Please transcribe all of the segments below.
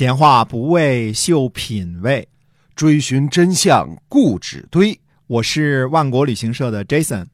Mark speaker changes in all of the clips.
Speaker 1: 闲话不为秀品味，
Speaker 2: 追寻真相固执堆。
Speaker 1: 我是万国旅行社的 Jason，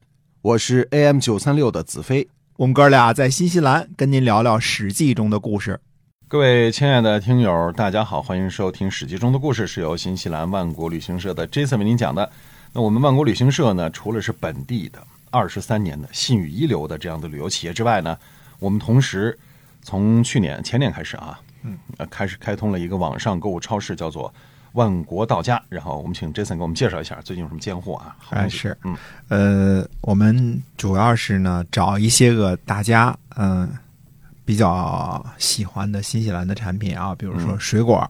Speaker 2: 我是 AM 九三六的子飞。
Speaker 1: 我们哥俩在新西兰跟您聊聊《史记》中的故事。
Speaker 3: 各位亲爱的听友，大家好，欢迎收听《史记》中的故事，是由新西兰万国旅行社的 Jason 为您讲的。那我们万国旅行社呢，除了是本地的二十三年的信誉一流的这样的旅游企业之外呢，我们同时从去年前年开始啊。嗯，呃，开始开通了一个网上购物超市，叫做万国到家。然后我们请 Jason 给我们介绍一下最近有什么尖货啊？
Speaker 1: 哎，是，嗯，呃，我们主要是呢找一些个大家嗯比较喜欢的新西兰的产品啊，比如说水果，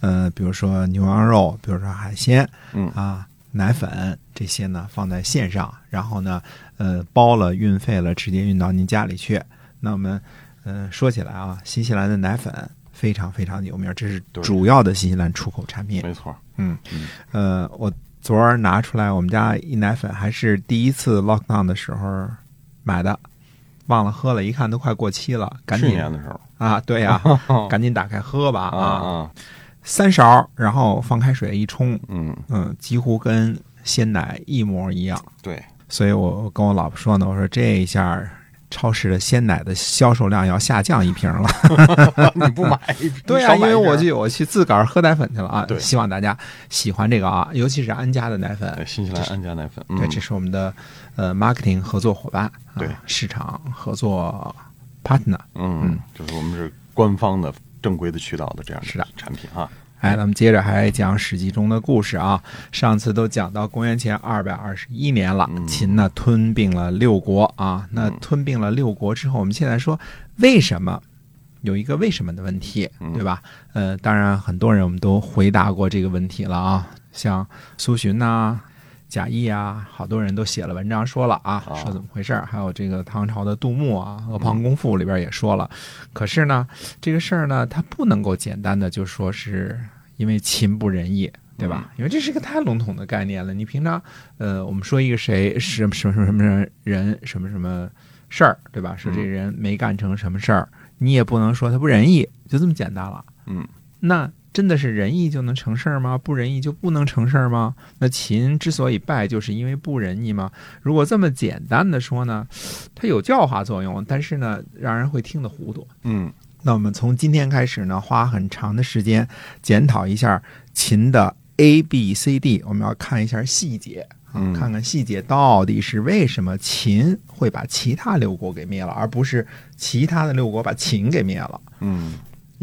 Speaker 1: 嗯，比如说牛羊肉，比如说海鲜，
Speaker 3: 嗯
Speaker 1: 啊，奶粉这些呢放在线上，然后呢，呃，包了运费了，直接运到您家里去。那我们嗯说起来啊，新西兰的奶粉。非常非常有名，这是主要的新西兰出口产品。
Speaker 3: 没错，
Speaker 1: 嗯，呃，我昨儿拿出来，我们家一奶粉还是第一次 lockdown 的时候买的，忘了喝了，一看都快过期了，赶紧。去
Speaker 3: 年的时候
Speaker 1: 啊，对呀，赶紧打开喝吧
Speaker 3: 啊！
Speaker 1: 三勺，然后放开水一冲，
Speaker 3: 嗯
Speaker 1: 嗯，几乎跟鲜奶一模一样。
Speaker 3: 对，
Speaker 1: 所以我跟我老婆说呢，我说这一下。超市的鲜奶的销售量要下降一瓶了，
Speaker 3: 你不买？
Speaker 1: 对
Speaker 3: 啊，
Speaker 1: 因为我就我去自个儿喝奶粉去了啊。
Speaker 3: 对，
Speaker 1: 希望大家喜欢这个啊，尤其是安佳的奶粉，
Speaker 3: 新西兰安佳奶粉。
Speaker 1: 对，这是我们的呃 marketing 合作伙伴，
Speaker 3: 对，
Speaker 1: 市场合作 partner。
Speaker 3: 嗯，就是我们是官方的正规的渠道的这样
Speaker 1: 的
Speaker 3: 产品哈。
Speaker 1: 哎，咱们接着还讲《史记》中的故事啊。上次都讲到公元前二百二十一年了，秦呢吞并了六国啊。那吞并了六国之后，我们现在说为什么有一个为什么的问题，对吧？呃，当然很多人我们都回答过这个问题了啊，像苏洵呐。贾谊啊，好多人都写了文章说了啊，说怎么回事还有这个唐朝的杜牧啊，《阿房宫赋》里边也说了。可是呢，这个事儿呢，它不能够简单的就说是因为秦不仁义，对吧？因为这是一个太笼统的概念了。你平常呃，我们说一个谁什么什么什么什么人，什么什么事儿，对吧？说这人没干成什么事儿，你也不能说他不仁义，就这么简单了。
Speaker 3: 嗯，
Speaker 1: 那。真的是仁义就能成事儿吗？不仁义就不能成事儿吗？那秦之所以败，就是因为不仁义吗？如果这么简单的说呢，它有教化作用，但是呢，让人会听得糊涂。
Speaker 3: 嗯，
Speaker 1: 那我们从今天开始呢，花很长的时间检讨一下秦的 A B C D，我们要看一下细节啊，看看细节到底是为什么秦会把其他六国给灭了，而不是其他的六国把秦给灭了。
Speaker 3: 嗯。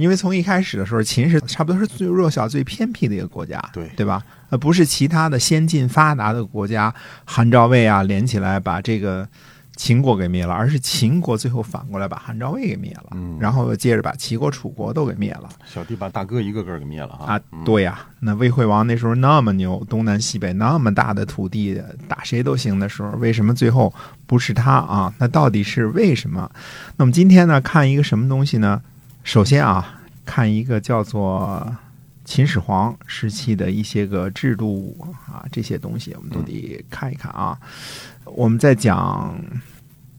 Speaker 1: 因为从一开始的时候，秦是差不多是最弱小、最偏僻的一个国家，
Speaker 3: 对
Speaker 1: 对吧？呃，不是其他的先进发达的国家，韩赵魏啊连起来把这个秦国给灭了，而是秦国最后反过来把韩赵魏给灭了，
Speaker 3: 嗯，
Speaker 1: 然后接着把齐国、楚国都给灭了，
Speaker 3: 小弟把大哥一个个给灭了
Speaker 1: 啊！对呀，那魏惠王那时候那么牛，东南西北那么大的土地，打谁都行的时候，为什么最后不是他啊？那到底是为什么？那么今天呢，看一个什么东西呢？首先啊，看一个叫做秦始皇时期的一些个制度啊，这些东西我们都得看一看啊。我们在讲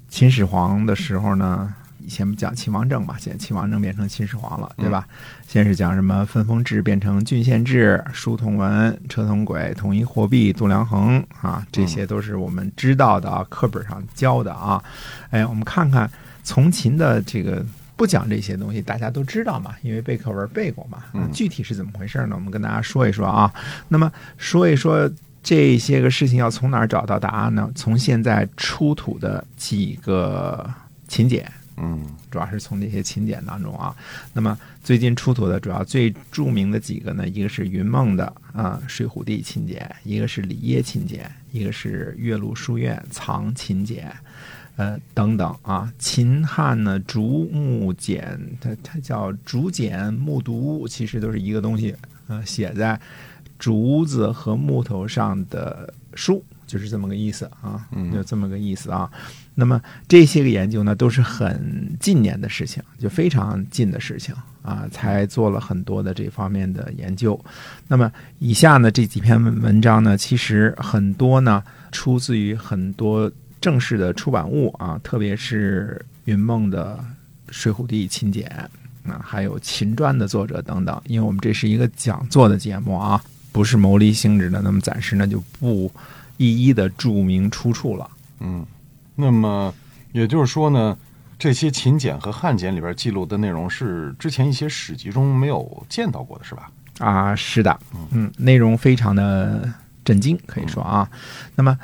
Speaker 1: 秦始皇的时候呢，以前不讲秦王政嘛，现在秦王政变成秦始皇了，对吧？先是讲什么分封制变成郡县制，书同文，车同轨，统一货币，度量衡啊，这些都是我们知道的啊，课本上教的啊。哎，我们看看从秦的这个。不讲这些东西，大家都知道嘛，因为背课文背过嘛。具体是怎么回事呢？我们跟大家说一说啊。那么说一说这些个事情，要从哪儿找到答案呢？从现在出土的几个秦简，
Speaker 3: 嗯，
Speaker 1: 主要是从这些秦简当中啊。那么最近出土的主要最著名的几个呢，一个是云梦的啊《水浒地秦简》，一个是里耶秦简，一个是岳麓书院藏秦简。呃，等等啊，秦汉呢，竹木简，它它叫竹简木牍，其实都是一个东西，呃，写在竹子和木头上的书，就是这么个意思啊，就这么个意思啊。那么这些个研究呢，都是很近年的事情，就非常近的事情啊，才做了很多的这方面的研究。那么以下呢这几篇文章呢，其实很多呢出自于很多。正式的出版物啊，特别是云梦的《水浒地秦简》，啊，还有秦传的作者等等。因为我们这是一个讲座的节目啊，不是牟利性质的，那么暂时呢就不一一的注明出处了。
Speaker 3: 嗯，那么也就是说呢，这些秦简和汉简里边记录的内容是之前一些史籍中没有见到过的，是吧？
Speaker 1: 啊，是的，嗯，内容非常的震惊，可以说啊。那么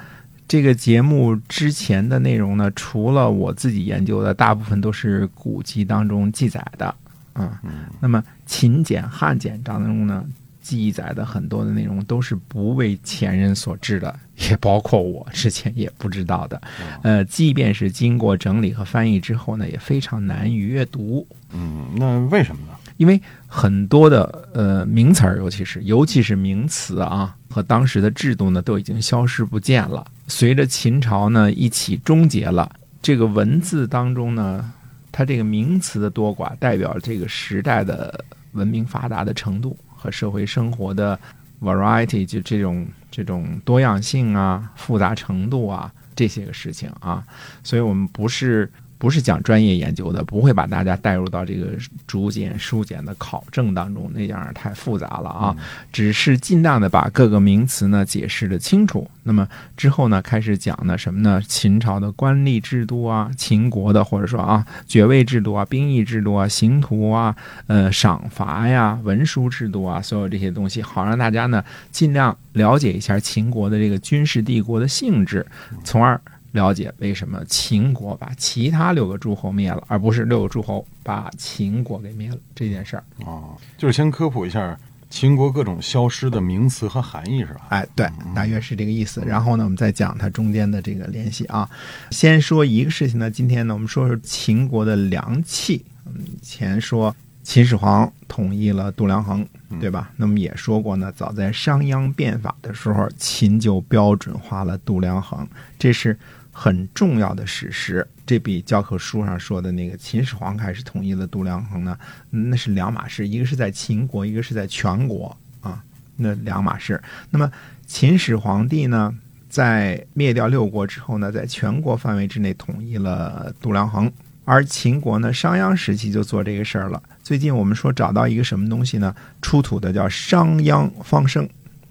Speaker 1: 这个节目之前的内容呢，除了我自己研究的，大部分都是古籍当中记载的啊。那么秦简、汉简当中呢，记载的很多的内容都是不为前人所知的，也包括我之前也不知道的。呃，即便是经过整理和翻译之后呢，也非常难以阅读。
Speaker 3: 嗯，那为什么呢？
Speaker 1: 因为很多的呃名词儿，尤其是尤其是名词啊，和当时的制度呢，都已经消失不见了。随着秦朝呢一起终结了，这个文字当中呢，它这个名词的多寡，代表这个时代的文明发达的程度和社会生活的 variety，就这种这种多样性啊、复杂程度啊这些个事情啊，所以我们不是。不是讲专业研究的，不会把大家带入到这个竹简、书简的考证当中，那样太复杂了啊。只是尽量的把各个名词呢解释的清楚。那么之后呢，开始讲呢什么呢？秦朝的官吏制度啊，秦国的或者说啊爵位制度啊、兵役制度啊、刑徒啊、呃赏罚呀、文书制度啊，所有这些东西，好让大家呢尽量了解一下秦国的这个军事帝国的性质，从而。了解为什么秦国把其他六个诸侯灭了，而不是六个诸侯把秦国给灭了这件事儿
Speaker 3: 啊，就是先科普一下秦国各种消失的名词和含义，是吧？
Speaker 1: 哎，对，大约是这个意思。然后呢，我们再讲它中间的这个联系啊。先说一个事情呢，今天呢，我们说说秦国的良器。嗯，以前说秦始皇统一了度量衡，对吧？那么也说过呢，早在商鞅变法的时候，秦就标准化了度量衡，这是。很重要的史实，这比教科书上说的那个秦始皇开始统一了度量衡呢，那是两码事。一个是在秦国，一个是在全国啊，那两码事。那么秦始皇帝呢，在灭掉六国之后呢，在全国范围之内统一了度量衡，而秦国呢，商鞅时期就做这个事儿了。最近我们说找到一个什么东西呢？出土的叫商鞅方生，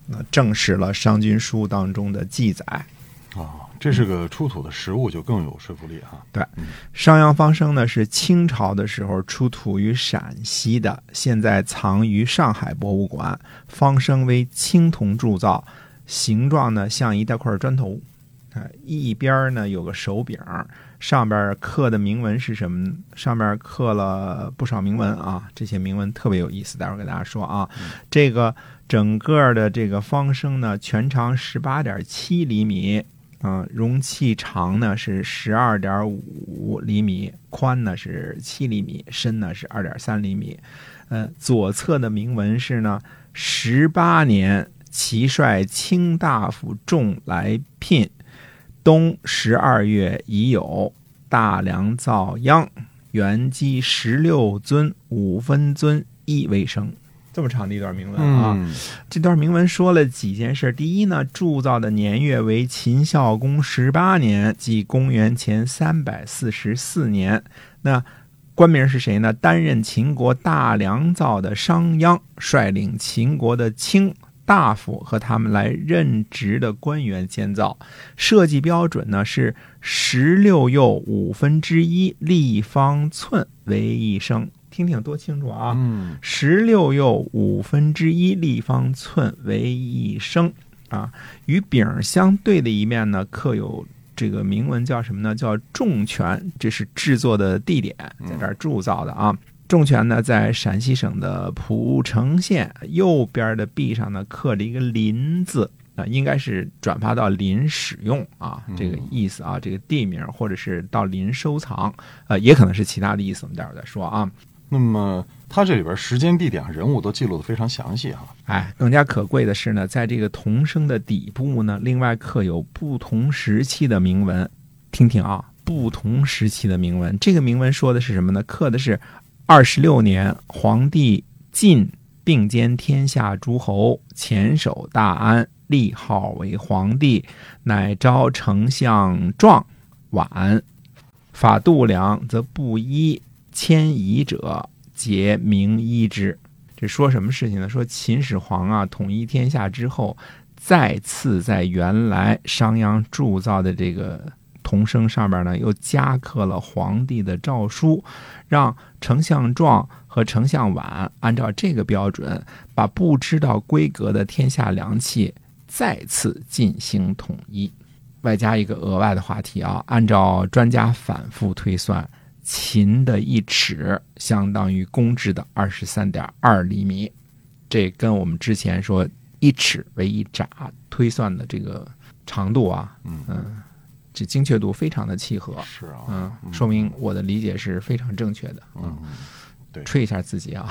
Speaker 1: 那证实了《商君书》当中的记载
Speaker 3: 啊。这是个出土的实物，就更有说服力哈。
Speaker 1: 对，商鞅方生呢是清朝的时候出土于陕西的，现在藏于上海博物馆。方生为青铜铸造，形状呢像一大块砖头，啊，一边呢有个手柄，上边刻的铭文是什么？上边刻了不少铭文啊，这些铭文特别有意思，待会儿给大家说啊。这个整个的这个方升呢，全长十八点七厘米。嗯，容器长呢是十二点五厘米，宽呢是七厘米，深呢是二点三厘米。呃，左侧的铭文是呢，十八年，齐率卿大夫众来聘，冬十二月已有大梁造央，原基十六尊，五分尊一为生。这么长的一段铭文啊！这段铭文说了几件事。第一呢，铸造的年月为秦孝公十八年，即公元前三百四十四年。那官名是谁呢？担任秦国大良造的商鞅，率领秦国的卿大夫和他们来任职的官员建造。设计标准呢是十六又五分之一立方寸为一升。听听多清楚啊！
Speaker 3: 嗯，
Speaker 1: 十六又五分之一立方寸为一升啊。与柄相对的一面呢，刻有这个铭文，叫什么呢？叫重泉，这是制作的地点，在这儿铸造的啊。重泉呢，在陕西省的蒲城县右边的壁上呢，刻着一个“林”字啊，应该是转发到林使用啊，这个意思啊，这个地名或者是到林收藏，呃，也可能是其他的意思，我们待会儿再说啊。
Speaker 3: 那么，它这里边时间、地点、人物都记录的非常详细哈。
Speaker 1: 哎，更加可贵的是呢，在这个铜声的底部呢，另外刻有不同时期的铭文。听听啊，不同时期的铭文。这个铭文说的是什么呢？刻的是二十六年，皇帝晋并兼天下诸侯，前守大安，立号为皇帝，乃召丞相壮晚，法度量则不一。迁移者皆明医之。这说什么事情呢？说秦始皇啊统一天下之后，再次在原来商鞅铸造的这个铜声上面呢，又加刻了皇帝的诏书，让丞相状和丞相碗按照这个标准，把不知道规格的天下良器再次进行统一。外加一个额外的话题啊，按照专家反复推算。秦的一尺相当于公制的二十三点二厘米，这跟我们之前说一尺为一拃推算的这个长度啊，嗯，这精确度非常的契合，
Speaker 3: 是啊，
Speaker 1: 嗯，说明我的理解是非常正确的，
Speaker 3: 嗯，对，
Speaker 1: 吹一下自己啊，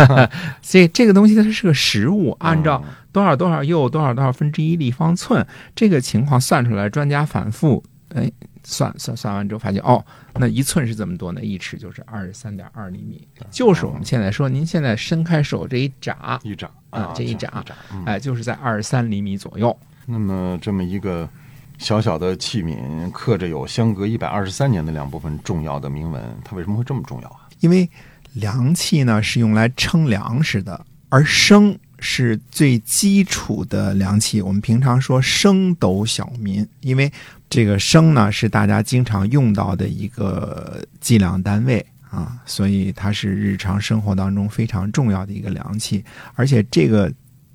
Speaker 1: 所以这个东西它是个实物，按照多少多少又多少多少分之一立方寸这个情况算出来，专家反复哎。算算算完之后，发现哦，那一寸是这么多呢？一尺就是二十三点二厘米，就是我们现在说，您现在伸开手这一
Speaker 3: 眨，一眨
Speaker 1: 啊，这
Speaker 3: 一
Speaker 1: 眨，哎，就是在二十三厘米左右。
Speaker 3: 那么这么一个小小的器皿，刻着有相隔一百二十三年的两部分重要的铭文，它为什么会这么重要啊？
Speaker 1: 因为量器呢是用来称粮食的，而升是最基础的量器。我们平常说升斗小民，因为。这个升呢是大家经常用到的一个计量单位啊，所以它是日常生活当中非常重要的一个量器。而且这个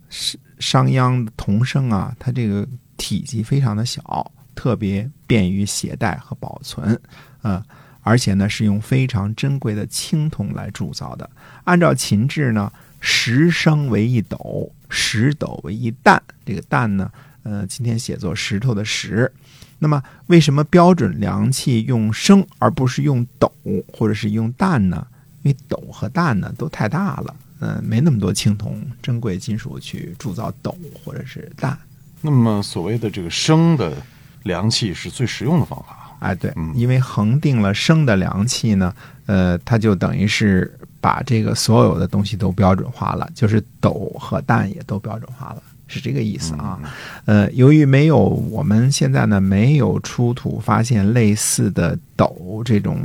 Speaker 1: 商商鞅铜升啊，它这个体积非常的小，特别便于携带和保存嗯。而且呢是用非常珍贵的青铜来铸造的。按照秦制呢，十升为一斗，十斗为一担。这个担呢，呃，今天写作石头的石。那么，为什么标准量器用升而不是用斗或者是用担呢？因为斗和担呢都太大了，嗯，没那么多青铜珍贵金属去铸造斗或者是担。
Speaker 3: 那么，所谓的这个生的凉气是最实用的方法。
Speaker 1: 哎，对，因为恒定了生的凉气呢，呃，它就等于是把这个所有的东西都标准化了，就是斗和蛋也都标准化了。是这个意思啊，呃，由于没有我们现在呢没有出土发现类似的斗这种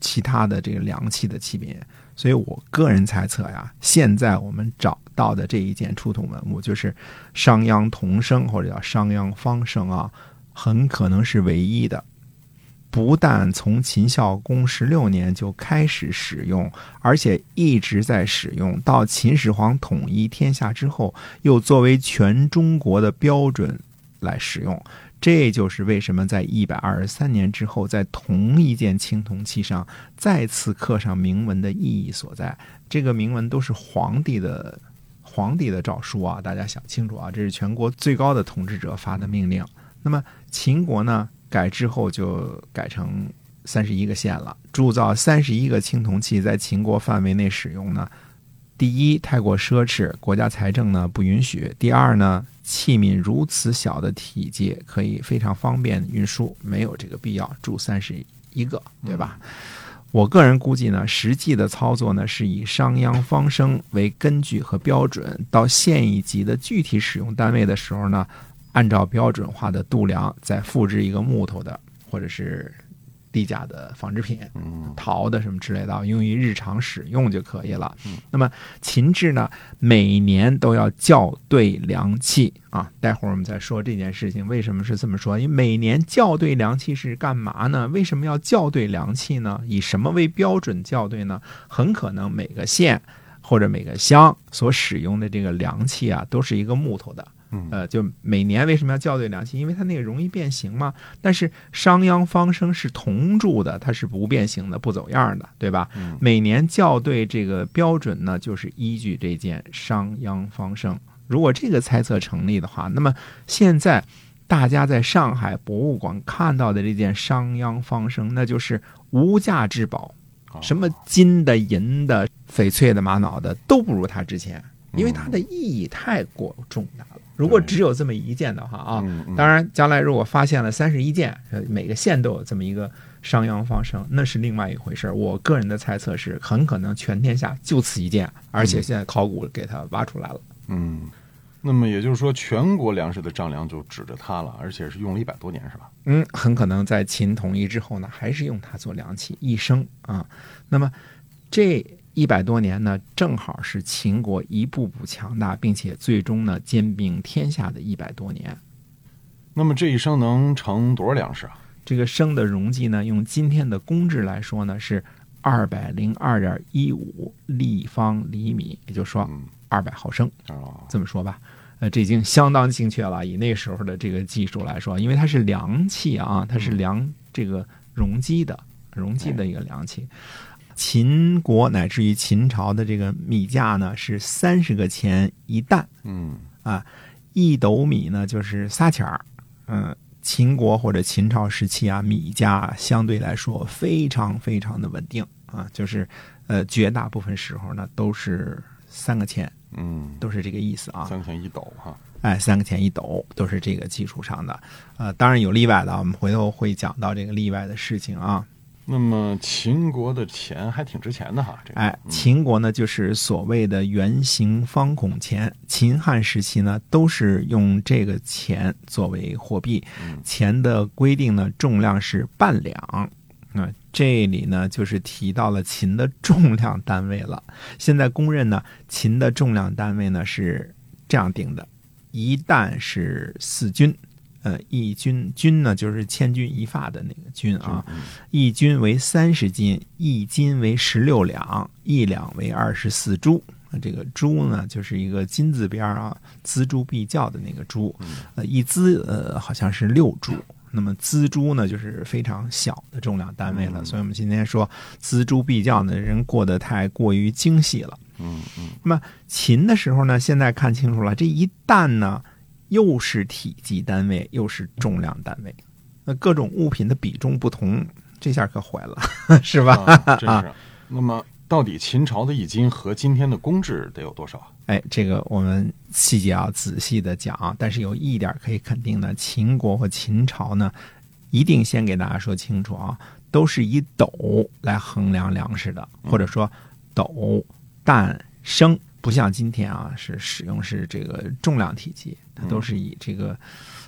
Speaker 1: 其他的这个量器的器皿，所以我个人猜测呀，现在我们找到的这一件出土文物就是商鞅铜声或者叫商鞅方声啊，很可能是唯一的。不但从秦孝公十六年就开始使用，而且一直在使用，到秦始皇统一天下之后，又作为全中国的标准来使用。这就是为什么在一百二十三年之后，在同一件青铜器上再次刻上铭文的意义所在。这个铭文都是皇帝的皇帝的诏书啊，大家想清楚啊，这是全国最高的统治者发的命令。那么秦国呢？改之后就改成三十一个县了。铸造三十一个青铜器在秦国范围内使用呢，第一太过奢侈，国家财政呢不允许；第二呢，器皿如此小的体积可以非常方便运输，没有这个必要铸三十一个，对吧？我个人估计呢，实际的操作呢是以商鞅方升为根据和标准，到县一级的具体使用单位的时候呢。按照标准化的度量，再复制一个木头的或者是低价的纺织品，陶的什么之类的，用于日常使用就可以了。那么秦制呢，每年都要校对量器啊。待会儿我们再说这件事情为什么是这么说。因为每年校对量器是干嘛呢？为什么要校对量器呢？以什么为标准校对呢？很可能每个县或者每个乡所使用的这个量器啊，都是一个木头的。呃，就每年为什么要校对量器？因为它那个容易变形嘛。但是商鞅方生是铜铸的，它是不变形的、不走样的，对吧？每年校对这个标准呢，就是依据这件商鞅方生。如果这个猜测成立的话，那么现在大家在上海博物馆看到的这件商鞅方生，那就是无价之宝，什么金的、银的、翡翠的、玛瑙的，都不如它值钱，因为它的意义太过重大了。如果只有这么一件的话啊，当然将来如果发现了三十一件，每个县都有这么一个商鞅方生，那是另外一回事我个人的猜测是，很可能全天下就此一件，而且现在考古给它挖出来了。
Speaker 3: 嗯，那么也就是说，全国粮食的丈量就指着它了，而且是用了一百多年，是吧？
Speaker 1: 嗯，很可能在秦统一之后呢，还是用它做量器一生啊。那么这。一百多年呢，正好是秦国一步步强大，并且最终呢兼并天下的一百多年。
Speaker 3: 那么这一升能盛多少粮食啊？
Speaker 1: 这个升的容积呢，用今天的公制来说呢，是二百零二点一五立方厘米，也就是说
Speaker 3: 嗯，
Speaker 1: 二百毫升。
Speaker 3: 哦，
Speaker 1: 这么说吧，呃，这已经相当精确了。以那时候的这个技术来说，因为它是量器啊，它是量这个容积的容积的一个量器。秦国乃至于秦朝的这个米价呢是三十个钱一担，
Speaker 3: 嗯
Speaker 1: 啊，一斗米呢就是仨钱儿。嗯，秦国或者秦朝时期啊，米价相对来说非常非常的稳定啊，就是呃绝大部分时候呢都是三个钱，
Speaker 3: 嗯，
Speaker 1: 都是这个意思啊。
Speaker 3: 三个钱一斗哈。
Speaker 1: 哎，三个钱一斗都是这个基础上的，呃，当然有例外的，我们回头会讲到这个例外的事情啊。
Speaker 3: 那么秦国的钱还挺值钱的哈，这个
Speaker 1: 哎，秦国呢就是所谓的圆形方孔钱，秦汉时期呢都是用这个钱作为货币，钱的规定呢重量是半两。那、这里呢就是提到了秦的重量单位了。现在公认呢，秦的重量单位呢是这样定的：一担是四钧，呃，一钧钧呢就是千钧一发的那个钧啊，一钧为三十斤，一斤为十六两，一两为二十四铢。那这个铢呢，就是一个金字边儿啊，锱铢必较的那个铢。呃，一锱呃好像是六铢。那么锱铢呢，就是非常小的重量单位了。所以我们今天说锱铢必较呢，人过得太过于精细了。
Speaker 3: 嗯嗯
Speaker 1: 那么秦的时候呢，现在看清楚了，这一担呢，又是体积单位，又是重量单位。那各种物品的比重不同，这下可坏了，是吧？
Speaker 3: 啊，真是。那么到底秦朝的一斤和今天的公制得有多少啊？
Speaker 1: 哎，这个我们细节要仔细的讲，但是有一点可以肯定的，秦国和秦朝呢，一定先给大家说清楚啊，都是以斗来衡量粮食的，或者说斗、担、升，不像今天啊是使用是这个重量体积，它都是以这个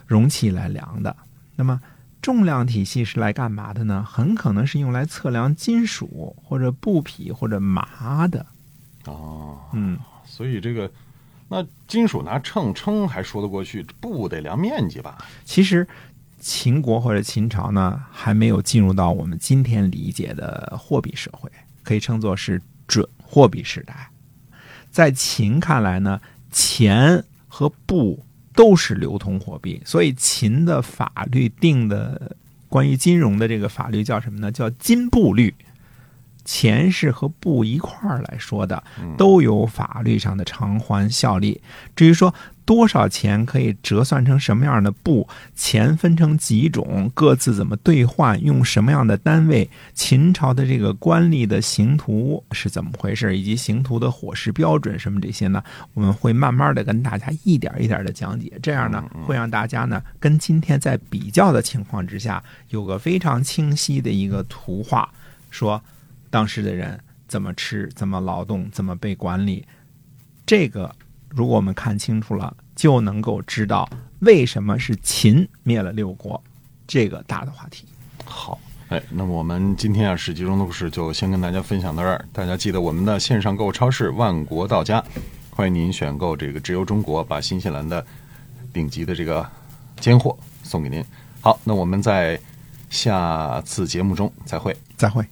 Speaker 1: 容器来量的。那么重量体系是来干嘛的呢？很可能是用来测量金属或者布匹或者麻的。
Speaker 3: 哦，
Speaker 1: 嗯，
Speaker 3: 所以这个那金属拿秤称还说得过去，布得量面积吧？
Speaker 1: 其实秦国或者秦朝呢，还没有进入到我们今天理解的货币社会，可以称作是准货币时代。在秦看来呢，钱和布都是流通货币，所以秦的法律定的关于金融的这个法律叫什么呢？叫金布律。钱是和布一块儿来说的，都有法律上的偿还效力。至于说多少钱可以折算成什么样的布，钱分成几种，各自怎么兑换，用什么样的单位，秦朝的这个官吏的刑图是怎么回事，以及刑图的伙食标准什么这些呢，我们会慢慢的跟大家一点一点的讲解，这样呢会让大家呢跟今天在比较的情况之下，有个非常清晰的一个图画，说。当时的人怎么吃，怎么劳动，怎么被管理，这个如果我们看清楚了，就能够知道为什么是秦灭了六国这个大的话题。
Speaker 3: 好，哎，那么我们今天啊，史记中的故事就先跟大家分享到这儿。大家记得我们的线上购物超市万国到家，欢迎您选购这个直邮中国，把新西兰的顶级的这个尖货送给您。好，那我们在下次节目中再会。
Speaker 1: 再会。